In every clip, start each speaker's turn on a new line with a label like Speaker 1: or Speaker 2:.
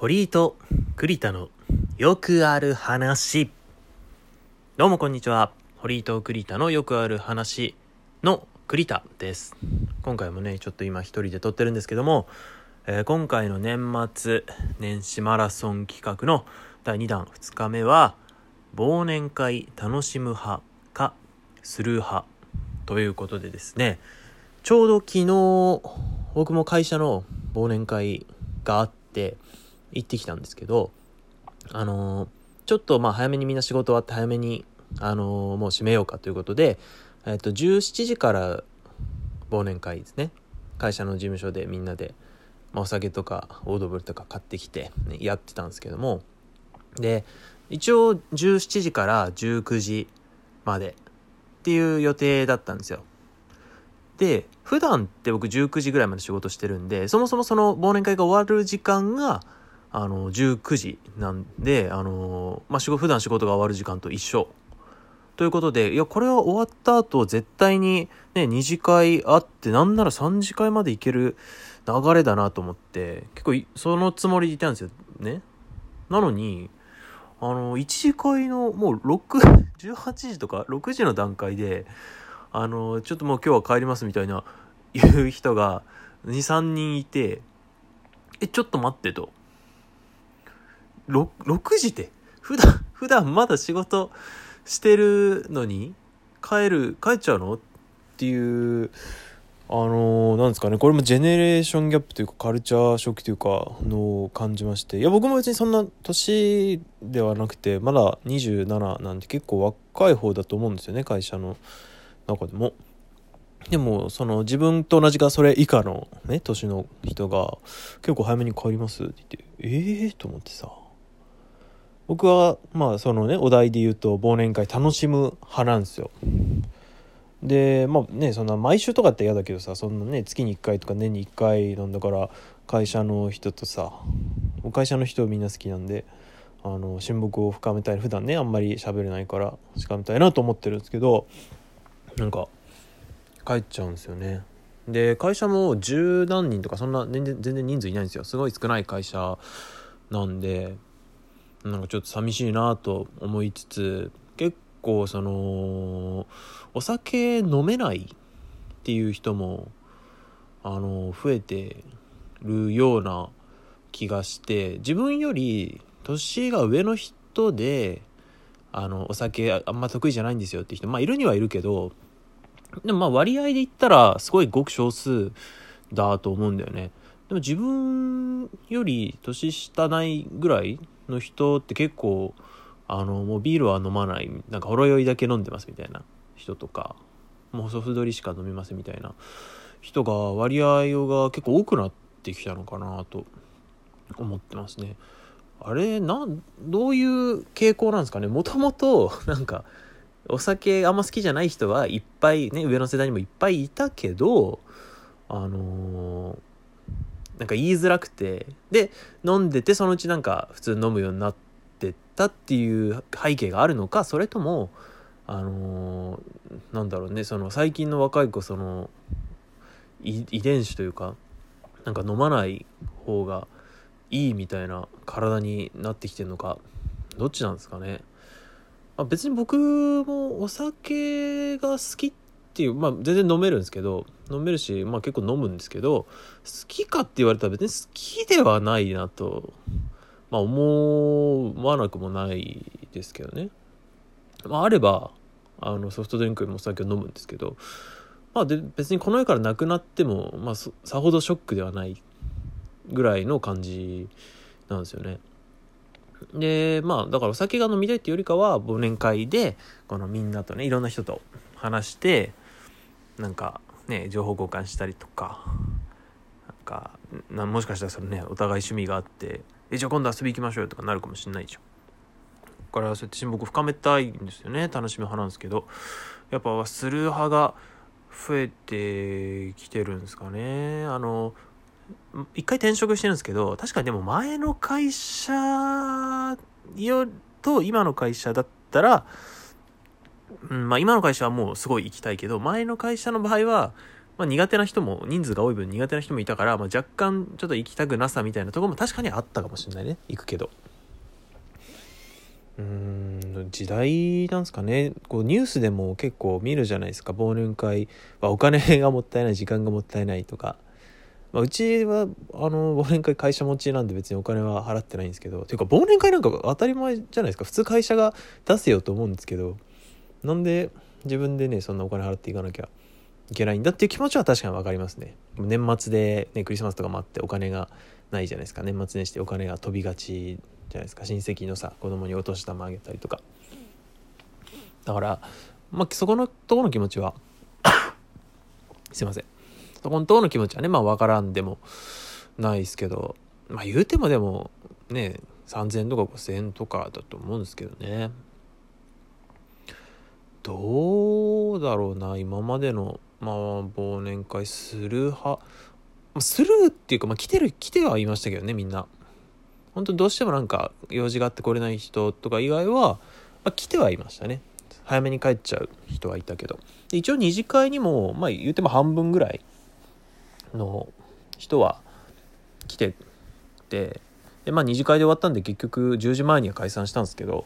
Speaker 1: 堀井と栗田のよくある話。どうもこんにちは。堀井と栗田のよくある話の栗田です。今回もね、ちょっと今一人で撮ってるんですけども、えー今回の年末年始マラソン企画の第2弾2日目は、忘年会楽しむ派かスルー派ということでですね、ちょうど昨日僕も会社の忘年会があって行ってきたんですけどあのーちょっとまあ早めにみんな仕事終わって早めにあのーもう閉めようかということでえっと17時から忘年会ですね。会社の事務所でみんなで、まあ、お酒とかオードブルとか買ってきて、ねやってたんですけどもで一応17時から19時までっていう予定だったんですよ。で普段って僕19時ぐらいまで仕事してるんでそもそもその忘年会が終わる時間があの19時なんであの、まあ、仕事普段仕事が終わる時間と一緒。ということでいやこれは終わった後絶対にね2次会あってなんなら3次会まで行ける流れだなと思って結構そのつもりでいたんですよ。ね。なのにあの1次会のもう6 18 時とか6時の段階であの、ちょっともう今日は帰りますみたいな言う人が2、3人いて、え、ちょっと待ってと。6, 6時って、普段、普段まだ仕事してるのに、帰る、帰っちゃうの？っていう、あのなんですかね、これもジェネレーションギャップというか、カルチャーショックというか、のを感じまして、いや、僕も別にそんな年ではなくて、まだ27なんで結構若い方だと思うんですよね、会社の。中でも。でもその自分と同じかそれ以下のね年の人が結構早めに帰りますって言ってええー、と思ってさ。僕はまあそのねお題で言うと忘年会楽しむ派なんですよ。でまあねそんな毎週とかって嫌だけどさそんなね月に1回とか年に1回なんだから会社の人とさ会社の人みんな好きなんであの親睦を深めたい普段ねあんまり喋れないから深めたいなと思ってるんですけどなんか帰っちゃうんですよね。で会社も十何人とかそんな全然全然人数いないんですよ。すごい少ない会社なんでなんかちょっと寂しいなと思いつつ結構そのお酒飲めないっていう人もあの増えてるような気がして自分より年が上の人であのお酒あんま得意じゃないんですよって人まあいるにはいるけどでもまあ割合で言ったらすごいごく少数だと思うんだよね。でも自分より年下ないぐらいの人って結構あのもうビールは飲まないなんかほろ酔いだけ飲んでますみたいな人とかもうソフトリしか飲みませんみたいな人が割合が結構多くなってきたのかなと思ってますね。あれなんどういう傾向なんですかね？もともと なんかお酒あんま好きじゃない人はいっぱいね上の世代にもいっぱいいたけどあのーなんか言いづらくて。で飲んでてそのうちなんか普通飲むようになってったっていう背景があるのかそれともあのーなんだろうねその最近の若い子その遺伝子というかなんか飲まない方がいいみたいな体になってきてるのかどっちなんですかね。あ別に僕もお酒が好きっていうまあ全然飲めるんですけど飲めるし、まあ、結構飲むんですけど好きかって言われたら別に好きではないなと、まあ、思わなくもないですけどね、まあ、あればあのソフトドリンクもお酒を飲むんですけど、まあ、で別にこの世からなくなっても、まあ、さほどショックではないぐらいの感じなんですよね。でまあだからお酒が飲みたいっていうよりかは忘年会でこのみんなとねいろんな人と話してなんかね情報交換したりとかなんかなもしかしたらそのねお互い趣味があって「えじゃあ今度遊び行きましょうよ」とかなるかもしんないじゃん。だからそうやって親睦深めたいんですよね。楽しみ派なんですけど。やっぱする派が増えてきてるんですかね。あの一回転職してるんですけど確かにでも前の会社よと今の会社だったら、うんまあ、今の会社はもうすごい行きたいけど前の会社の場合はまあ、苦手な人も人数が多い分苦手な人もいたから、まあ、若干ちょっと行きたくなさみたいなところも確かにあったかもしれないね。行くけど。うん時代なんですかね。こうニュースでも結構見るじゃないですか。忘年会はお金がもったいない時間がもったいないとか、まあ、うちはあの忘年会会社持ちなんで別にお金は払ってないんですけど。ていうか忘年会なんか当たり前じゃないですか。普通会社が出せようと思うんですけど。なんで自分でねそんなお金払っていかなきゃいけないんだっていう気持ちは確かに分かりますね。年末で、ね、クリスマスとかもあってお金がないじゃないですか。年末年始でお金が飛びがちじゃないですか。親戚のさ子供にお年玉あげたりとか。だからまあそこのとこの気持ちは すいません。そこのとこの気持ちはねまあ分からんでもないですけどまあ言うてもでもね3000円とか5000円とかだと思うんですけどね。どうだろうな今までのまあ忘年会する派。するっていうかまあ来てる来てはいましたけどねみんな。本当にどうしてもなんか用事があって来れない人とか以外は、まあ、来てはいましたね。早めに帰っちゃう人はいたけど。一応二次会にもまあ言うても半分ぐらいの人は来ててでまあ二次会で終わったんで結局10時前には解散したんですけど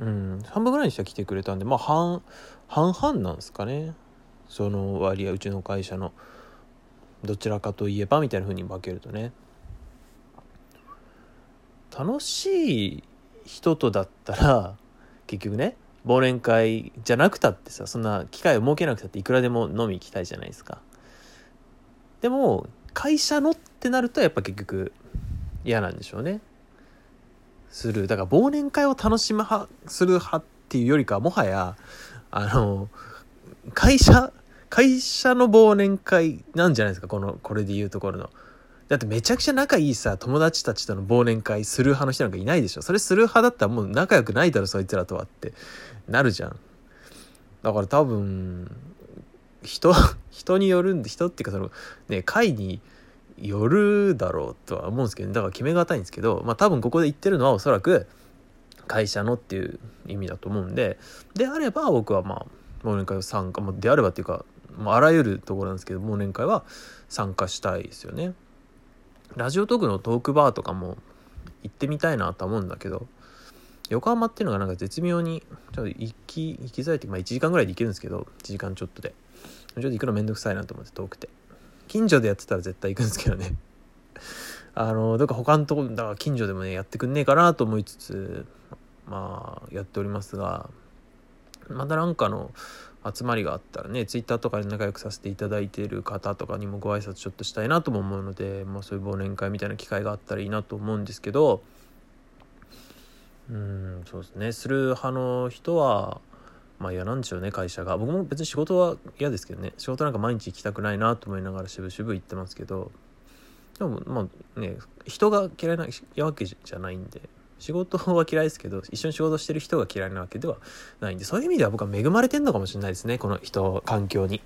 Speaker 1: うん。半分ぐらいにしては来てくれたんでまあ半半々なんですかね。その割合うちの会社の。どちらかといえばみたいな風に分けるとね。楽しい人とだったら結局ね忘年会じゃなくたってさそんな機会を設けなくたっていくらでも飲み行きたいじゃないですか。でも会社のってなるとやっぱ結局嫌なんでしょうね。する。だから忘年会を楽しむ派する派っていうよりかもはやあの会社会社の忘年会なんじゃないですかこのこれで言うところの。だってめちゃくちゃ仲いいさ友達たちとの忘年会する派の人なんかいないでしょ。それする派だったらもう仲良くないだろそいつらとはってなるじゃん。だから多分人人によるんで人っていうかそのね会によるだろうとは思うんですけどだから決めがたいんですけどまあ多分ここで言ってるのはおそらく会社のっていう意味だと思うんでであれば僕はまあ忘年会を参加、まあ、であればっていうか、まあ、あらゆるところなんですけど忘年会は参加したいですよね。ラジオトークのトークバーとかも行ってみたいなと思うんだけど横浜っていうのがなんか絶妙にちょっと行き行きづらいってまあ1時間ぐらいで行けるんですけど1時間ちょっとで。ちょっと行くのめんどくさいなと思って遠くて。近所でやってたら絶対行くんですけどね。あのどっか他のとこだから近所でもねやってくんねえかなと思いつつまあやっておりますがまたなんかの集まりがあったらねツイッターとかで仲良くさせていただいている方とかにもご挨拶ちょっとしたいなとも思うので、まあ、そういう忘年会みたいな機会があったらいいなと思うんですけどうんそうですね。する派の人はまあ嫌なんでしょうね会社が。僕も別に仕事は嫌ですけどね。仕事なんか毎日行きたくないなと思いながら渋々行ってますけど。でもまあね人が嫌いなわけじゃないんで。仕事は嫌いですけど一緒に仕事してる人が嫌いなわけではないんで。そういう意味では僕は恵まれてんのかもしれないですねこの人環境に。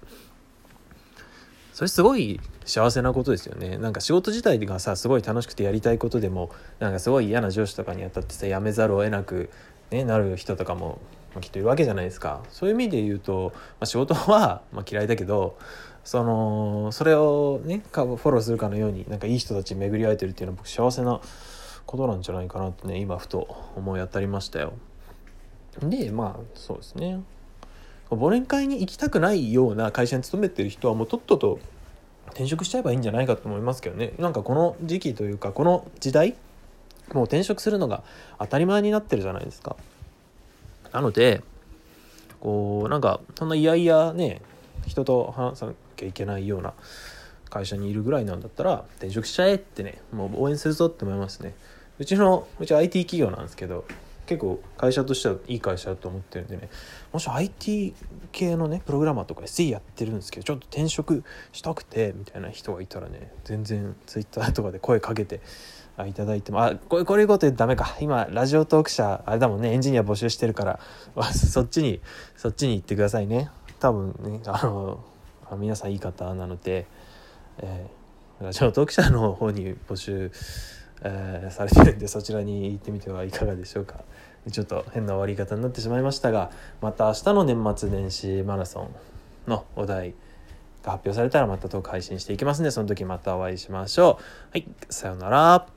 Speaker 1: それすごい幸せなことですよね。なんか仕事自体がさすごい楽しくてやりたいことでもなんかすごい嫌な上司とかに当たってさ辞めざるを得なく、ね、なる人とかも、まあ、きっといるわけじゃないですか。そういう意味で言うと、まあ、仕事は、まあ、嫌いだけどそのそれをねフォローするかのようになんかいい人たちに巡り会えてるっていうのは僕幸せなことなんじゃないかなとね今ふと思い当たりましたよ。でまあそうですね。忘年会に行きたくないような会社に勤めてる人はもうとっとと転職しちゃえばいいんじゃないかと思いますけどね。なんかこの時期というかこの時代もう転職するのが当たり前になってるじゃないですか。なのでこうなんかそんないやいやね人と話さなきゃいけないような会社にいるぐらいなんだったら転職しちゃえってねもう応援するぞって思いますね。うちのうち IT 企業なんですけど結構会社としてはいい会社だと思ってるんでねもし IT 系のねプログラマーとか SE やってるんですけどちょっと転職したくてみたいな人がいたらね全然 Twitter とかで声かけてあいただいてもあこれこういうこと言うとダメか。今ラジオトーク社あれだもんね。エンジニア募集してるから。そっちにそっちに行ってくださいね。多分ねあの皆さんいい方なので、えー、ラジオトーク社の方に募集えー、されてるんでそちらに行ってみてはいかがでしょうか。ちょっと変な終わり方になってしまいましたがまた明日の年末年始マラソンのお題が発表されたらまたトーク配信していきますんでその時またお会いしましょう。はいさようなら。